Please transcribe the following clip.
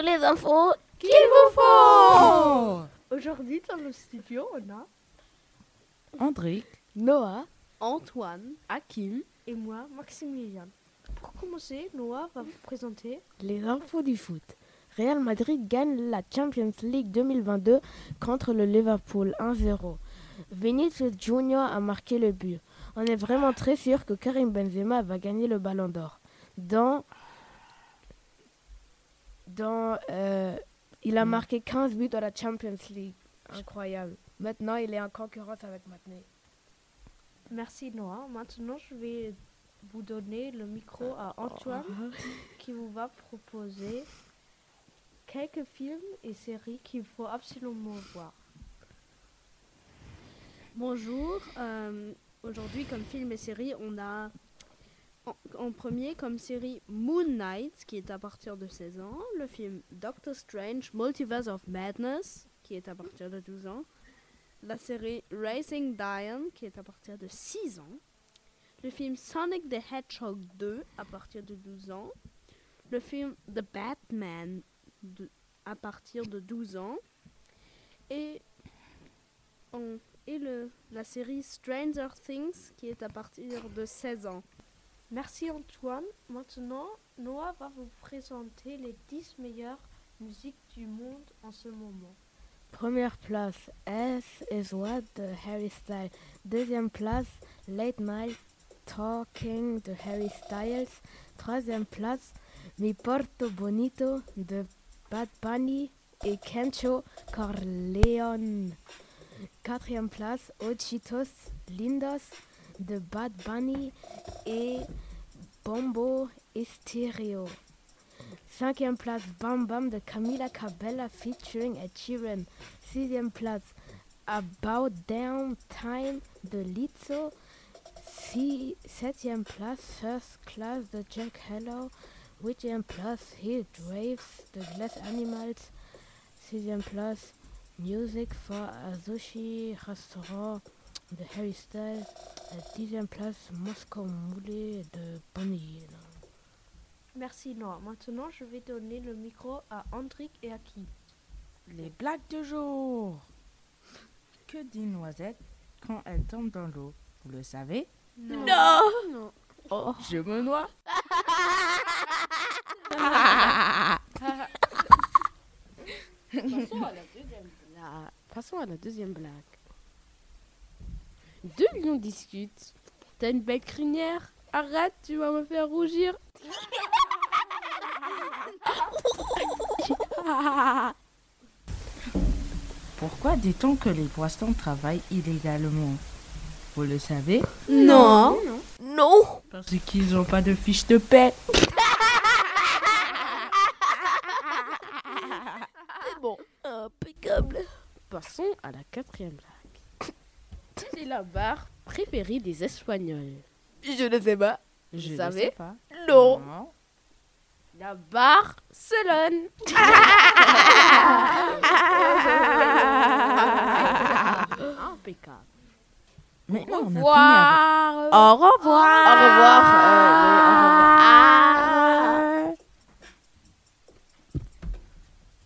toutes les infos qu'il vous faut. Aujourd'hui, dans le studio, on a André, Noah, Antoine, Hakim et moi, Maximilien. Pour commencer, Noah va vous présenter les infos du foot. Real Madrid gagne la Champions League 2022 contre le Liverpool 1-0. Vinicius Junior a marqué le but. On est vraiment très sûr que Karim Benzema va gagner le Ballon d'Or. Dans, dans, euh, il a marqué 15 buts dans la Champions League. Incroyable. Maintenant, il est en concurrence avec Matney. Merci Noah. Maintenant, je vais vous donner le micro à Antoine qui vous va proposer quelques films et séries qu'il faut absolument voir. Bonjour. euh, Aujourd'hui, comme film et série, on a en, premier comme série Moon Knight, qui est à partir de 16 ans. Le film Doctor Strange, Multiverse of Madness, qui est à partir de 12 ans. La série Racing Diane, qui est à partir de 6 ans. Le film Sonic the Hedgehog 2, à partir de 12 ans. Le film The Batman, de- à partir de 12 ans. Et on- la série Stranger Things qui est à partir de 16 ans. Merci Antoine. Maintenant, Noah va vous présenter les 10 meilleures musiques du monde en ce moment. Première place, S is What de Harry Styles. Deuxième place, Late Night Talking de Harry Styles. Troisième place, Mi Porto Bonito de Bad Bunny et Kencho Corleone. Quatrième place, Ochitos Lindos de Bad Bunny et Bombo Estéreo. Cinquième place, Bam Bam de Camila Cabella featuring Ed Sheeran. Sixième place, About Down Time de Lizzo. Si- septième place, First Class de Jack Hello. Huitième place, Heat Waves de Glass Animals. Sixième place, Music for a Sushi Restaurant de Harry Styles. La dixième place, Moscow Moulé de Bonnie. Merci Noah. Maintenant, je vais donner le micro à Andrick et à qui les blagues du jour. Que dit Noisette quand elle tombe dans l'eau? Vous le savez? Non Non. Oh, je me noie. Passons à la deuxième blague. Passons à la deuxième blague. Deux lions discutent. T'as une belle crinière Arrête, tu vas me faire rougir. Pourquoi dit-on que les poissons travaillent illégalement? Vous le savez? Non. Non Parce qu'ils n'ont pas de fiche de paix. C'est bon, impeccable. Passons à la quatrième est la barre préférée des Espagnols Je ne sais pas. Je ne savez? sais pas. Non. La Barcelone. Impeccable. Mais Au non, on a fini avec- revoir. Au revoir. Au revoir. euh, oui, au revoir.